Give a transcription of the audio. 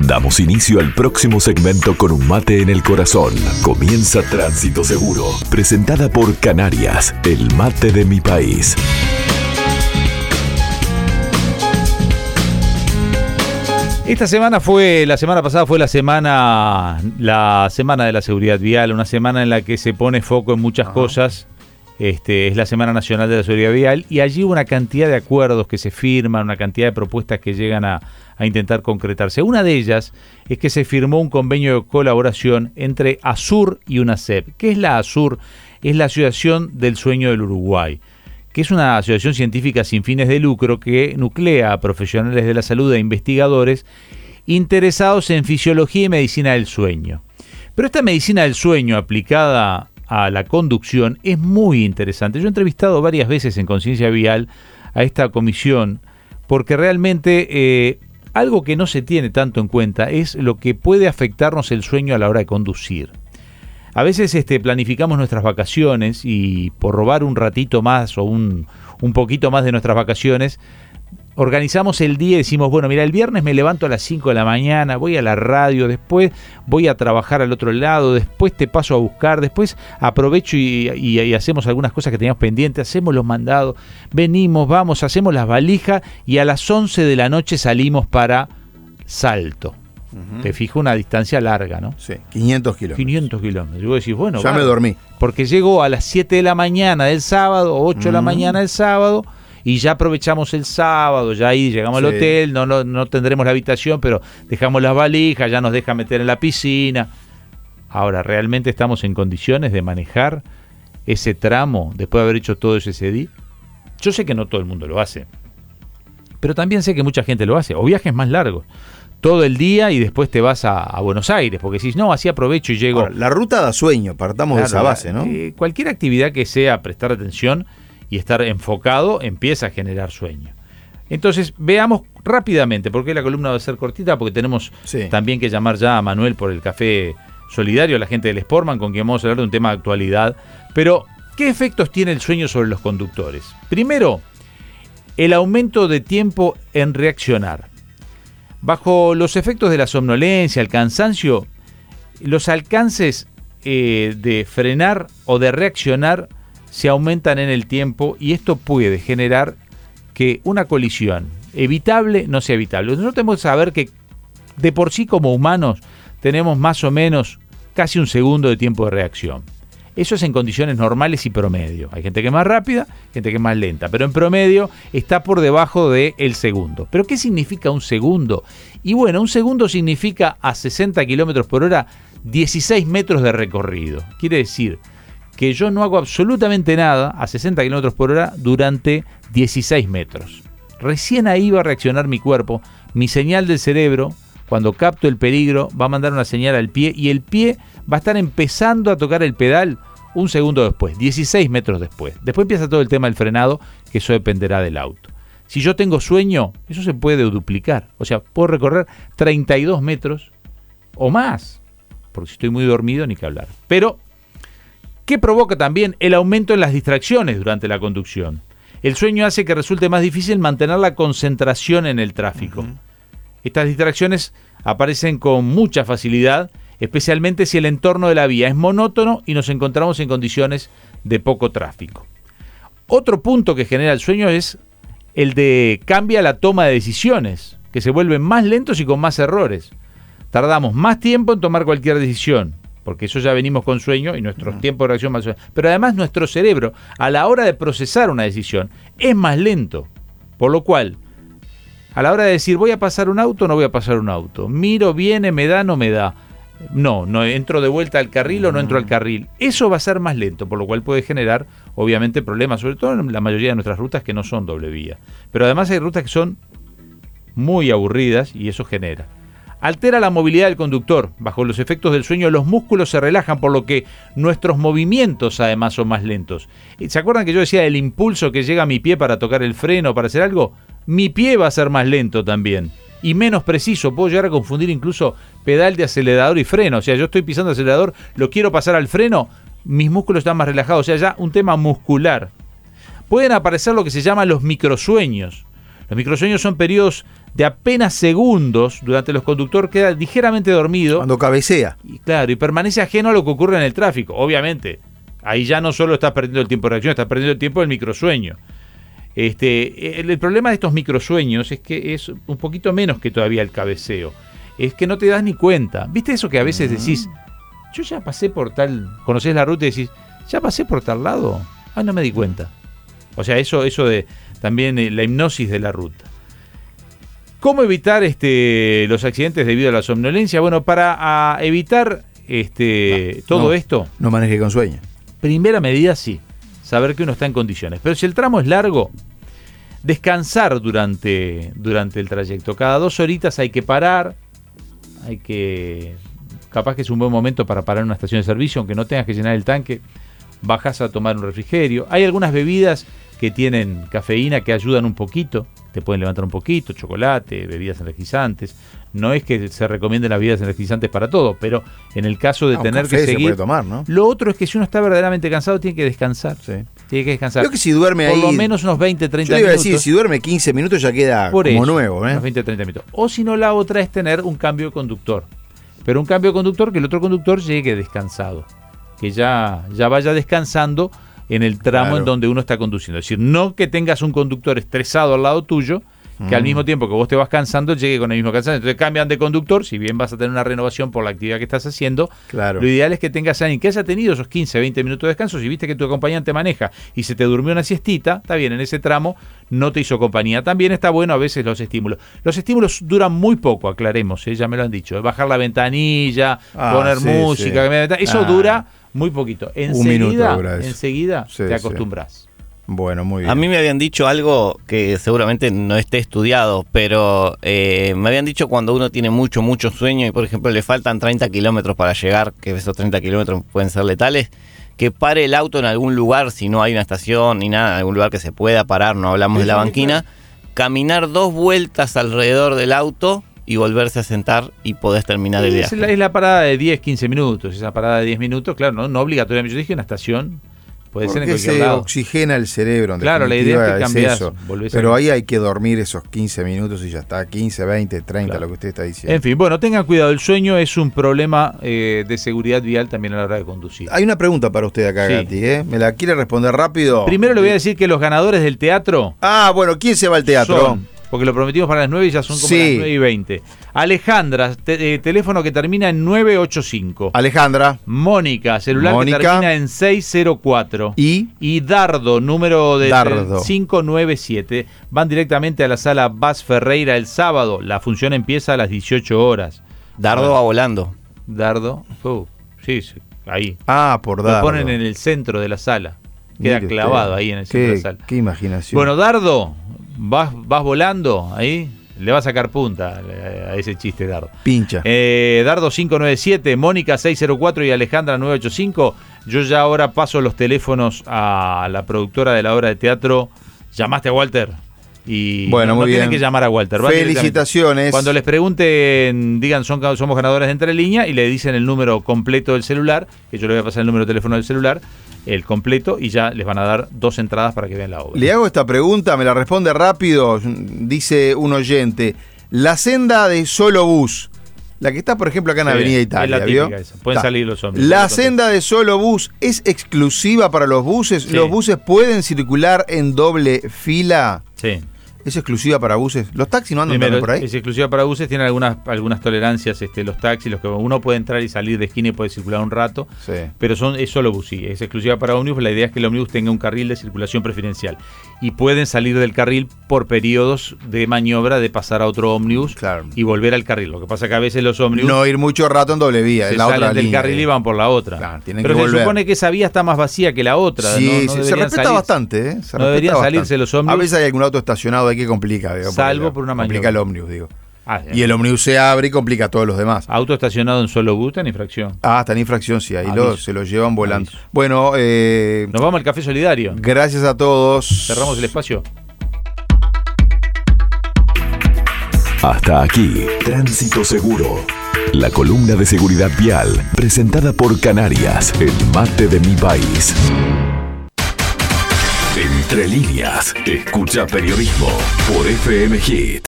Damos inicio al próximo segmento con un mate en el corazón. Comienza Tránsito Seguro, presentada por Canarias, el mate de mi país. Esta semana fue, la semana pasada fue la semana, la semana de la seguridad vial, una semana en la que se pone foco en muchas cosas. Este, es la Semana Nacional de la Seguridad Vial y allí hubo una cantidad de acuerdos que se firman, una cantidad de propuestas que llegan a, a intentar concretarse. Una de ellas es que se firmó un convenio de colaboración entre ASUR y UNACEP. ¿Qué es la ASUR? Es la Asociación del Sueño del Uruguay que es una asociación científica sin fines de lucro que nuclea a profesionales de la salud e investigadores interesados en fisiología y medicina del sueño. Pero esta medicina del sueño aplicada a la conducción es muy interesante. Yo he entrevistado varias veces en Conciencia Vial a esta comisión porque realmente eh, algo que no se tiene tanto en cuenta es lo que puede afectarnos el sueño a la hora de conducir. A veces este, planificamos nuestras vacaciones y por robar un ratito más o un, un poquito más de nuestras vacaciones, organizamos el día y decimos, bueno, mira, el viernes me levanto a las 5 de la mañana, voy a la radio, después voy a trabajar al otro lado, después te paso a buscar, después aprovecho y, hacemos algunas cosas que teníamos pendientes, hacemos los mandados, venimos, vamos, hacemos las valijas y a las 11 de la noche salimos para Salto. Te fijo una distancia larga, ¿no? Sí, 500 kilómetros. 500 kilómetros. Y vos decís, bueno, ya me dormí. Porque llego a las 7 de la mañana del sábado, 8 de la mañana del sábado, y ya aprovechamos el sábado, ya ahí llegamos al hotel, no, no, no tendremos la habitación, pero dejamos las valijas, ya nos deja meter en la piscina. Ahora, ¿realmente estamos en condiciones de manejar ese tramo después de haber hecho todo ese día? Yo sé que no todo el mundo lo hace, pero también sé que mucha gente lo hace, o viajes más largos todo el día y después te vas a, Buenos Aires, porque si no, así aprovecho y llego. la ruta da sueño, partamos de esa base, ¿no? Eh, cualquier actividad que sea prestar atención y estar enfocado empieza a generar sueño. Entonces, veamos rápidamente, porque la columna va a ser cortita, porque tenemos también que llamar ya a Manuel por el café solidario, a la gente del Sportman, con quien vamos a hablar de un tema de actualidad. Pero, ¿qué efectos tiene el sueño sobre los conductores? Primero, el aumento de tiempo en reaccionar. Bajo los efectos de la somnolencia, el cansancio, los alcances eh, de frenar o de reaccionar se aumentan en el tiempo y esto puede generar que una colisión evitable no sea evitable. Nosotros tenemos que saber que de por sí como humanos tenemos más o menos casi un segundo de tiempo de reacción. Eso es en condiciones normales y promedio. Hay gente que es más rápida, gente que es más lenta, pero en promedio está por debajo del el segundo. ¿Pero qué significa un segundo? Y bueno, un segundo significa a 60 kilómetros por hora 16 metros de recorrido. Quiere decir que yo no hago absolutamente nada a 60 kilómetros por hora durante 16 metros. Recién ahí va a reaccionar mi cuerpo, mi señal del cerebro, cuando capto el peligro, va a mandar una señal al pie y el pie va a estar empezando a tocar el pedal un segundo después, 16 metros después. Después empieza todo el tema del frenado, que eso dependerá del auto. Si yo tengo sueño, eso se puede duplicar. O sea, puedo recorrer 32 metros o más. Porque si estoy muy dormido, ni que hablar. Pero ¿Qué provoca también el aumento en las distracciones durante la conducción. El sueño hace que resulte más difícil mantener la concentración en el tráfico. Estas distracciones aparecen con mucha facilidad, especialmente si el entorno de la vía es monótono y nos encontramos en condiciones de poco tráfico. Otro punto que genera el sueño es el de cambia la toma de decisiones, que se vuelven más lentos y con más errores. Tardamos más tiempo en tomar cualquier decisión porque eso ya venimos con sueño y nuestro tiempo de reacción más Pero además nuestro cerebro, a la hora de procesar una decisión, es más lento. Por lo cual, a la hora de decir voy a pasar un auto, no voy a pasar un auto. Miro, viene, me da, no me da. No, no entro de vuelta al carril o no entro al carril. Eso va a ser más lento, por lo cual puede generar, obviamente, problemas, sobre todo en la mayoría de nuestras rutas que no son doble vía. Pero además hay rutas que son muy aburridas y eso genera altera la movilidad del conductor. Bajo los efectos del sueño los músculos se relajan, por lo que nuestros movimientos además son más lentos. ¿Se acuerdan que yo decía el impulso que llega a mi pie para tocar el freno, para hacer algo? Mi pie va a ser más lento también. Y menos preciso, puedo llegar a confundir incluso pedal de acelerador y freno. O sea, yo estoy pisando acelerador, lo quiero pasar al freno, mis músculos están más relajados. O sea, ya un tema muscular. Pueden aparecer lo que se llama los microsueños. Los microsueños son periodos de apenas segundos durante los conductores queda ligeramente dormido. Cuando cabecea. Y claro, y permanece ajeno a lo que ocurre en el tráfico. Obviamente, ahí ya no solo estás perdiendo el tiempo de reacción, estás perdiendo el tiempo del microsueño. Este, el, problema de estos microsueños es que es un poquito menos que todavía el cabeceo. Es que no te das ni cuenta. ¿Viste eso que a veces decís, yo ya pasé por tal, conoces la ruta y decís, ya pasé por tal lado? Ah, no me di cuenta. O sea, eso, eso de también eh, la hipnosis de la ruta. ¿Cómo evitar este, los accidentes debido a la somnolencia? Bueno, para evitar este, todo esto. No maneje con sueño. Primera medida, sí. Saber que uno está en condiciones. Pero si el tramo es largo, descansar durante, durante el trayecto. Cada dos horitas hay que parar. Hay que. Capaz que es un buen momento para parar en una estación de servicio, aunque no tengas que llenar el tanque. Bajas a tomar un refrigerio. Hay algunas bebidas que tienen cafeína que ayudan un poquito te pueden levantar un poquito, chocolate, bebidas energizantes. No es que se recomienden las bebidas energizantes para todo, pero en el caso de ah, tener que seguir. tomar, ¿no? Lo otro es que si uno está verdaderamente cansado, tiene que descansar. Sí. Tiene que descansar. Creo que si duerme Por ahí. Por lo menos unos 20, 30 yo iba minutos. Decir, si duerme 15 minutos ya queda como nuevo, ¿eh? Unos 20, 30 minutos. O si no, la otra es tener un cambio de conductor. Pero un cambio de conductor que el otro conductor llegue descansado. Que ya, ya vaya descansando en el tramo en donde uno está conduciendo. Es decir, no que tengas un conductor estresado al lado tuyo que al mismo tiempo que vos te vas cansando, llegue con el mismo cansancio. Entonces cambian de conductor, si bien vas a tener una renovación por la actividad que estás haciendo, claro. lo ideal es que tengas a alguien que haya tenido esos 15, 20 minutos de descanso. Si viste que tu acompañante maneja y se te durmió una siestita, está bien, en ese tramo no te hizo compañía. También está bueno a veces los estímulos. Los estímulos duran muy poco, aclaremos, ¿eh? ya me lo han dicho. Bajar la ventanilla, ah, poner música, eso ah. dura muy poquito. Enseguida, enseguida te acostumbras. Bueno, muy bien. A mí me habían dicho algo que seguramente no esté estudiado, pero eh, me habían dicho cuando uno tiene mucho, mucho sueño y, por ejemplo, le faltan 30 kilómetros para llegar, que esos 30 kilómetros pueden ser letales, que pare el auto en algún lugar, si no hay una estación ni nada, en algún lugar que se pueda parar, no hablamos de la banquina, caminar dos vueltas alrededor del auto y volverse a sentar y podés terminar el viaje. Es la, parada de 10, 15 minutos, esa parada de 10 minutos, claro, no, no obligatoriamente, yo dije una estación Puede ser en se oxigena el cerebro. claro, la idea es que eso. Pero ahí hay que dormir esos 15 minutos y ya está, 15, 20, 30, lo que usted está diciendo. En fin, bueno, tengan cuidado, el sueño es un problema eh, de seguridad vial también a la hora de conducir. Hay una pregunta para usted acá, Gati, ¿eh? ¿Me la quiere responder rápido? Primero le voy a decir que los ganadores del teatro... Ah, bueno, ¿quién se va al teatro? Porque lo prometimos para las 9 y ya son como las 9 y 20. Alejandra, eh, teléfono que termina en 985. Alejandra. Mónica, celular que termina en 604. Y. Y Dardo, número de Dardo. 597. Van directamente a la sala Bas Ferreira el sábado. La función empieza a las 18 horas. Dardo va volando. Dardo. Uh, sí, ahí. Ah, por Dardo. Lo ponen en el centro de la sala. Queda clavado ahí en el centro de la sala. Qué imaginación. Bueno, Dardo, vas, vas volando ahí, le va a sacar punta a ese chiste, Dardo. Pincha. Eh, Dardo 597, Mónica 604 y Alejandra 985. Yo ya ahora paso los teléfonos a la productora de la obra de teatro. ¿Llamaste a Walter? Y bueno, no, tienen que llamar a Walter. Felicitaciones. Cuando les pregunten, digan son, somos ganadores de entre línea y le dicen el número completo del celular, que yo le voy a pasar el número de teléfono del celular el completo y ya les van a dar dos entradas para que vean la obra. Le hago esta pregunta, me la responde rápido, dice un oyente. La senda de solo bus, la que está por ejemplo acá en Avenida Italia, ¿vio? Pueden salir los hombres. La senda de solo bus es exclusiva para los buses. ¿Los buses pueden circular en doble fila? Sí. ¿Es exclusiva para buses? ¿Los taxis no andan por ahí? Es exclusiva para buses, tienen algunas, algunas tolerancias este, los taxis, los que uno puede entrar y salir de esquina y puede circular un rato, pero son, es solo bus, sí, es exclusiva para ómnibus, la idea es que el ómnibus tenga un carril de circulación preferencial y pueden salir del carril por periodos de maniobra de pasar a otro ómnibus y volver al carril. Lo que pasa que a veces los ómnibus... No ir mucho rato en doble vía, se salen del carril y van por la otra. pero se supone que esa vía está más vacía que la otra. Sí, se respeta bastante. ¿eh? no deberían salirse los ómnibus. A veces hay algún auto estacionado ahí que complica, Salvo por una Complica el ómnibus, digo. Ah, y el ómnibus se abre y complica a todos los demás. Auto estacionado en solo bus en infracción. Ah, está en infracción, sí, ahí lo, se lo llevan volando. Bueno, eh, nos vamos al café solidario. Gracias a todos. Cerramos el espacio. Hasta aquí, Tránsito Seguro. La columna de seguridad vial, presentada por Canarias, el mate de mi país. Entre líneas, escucha periodismo por FM Hit.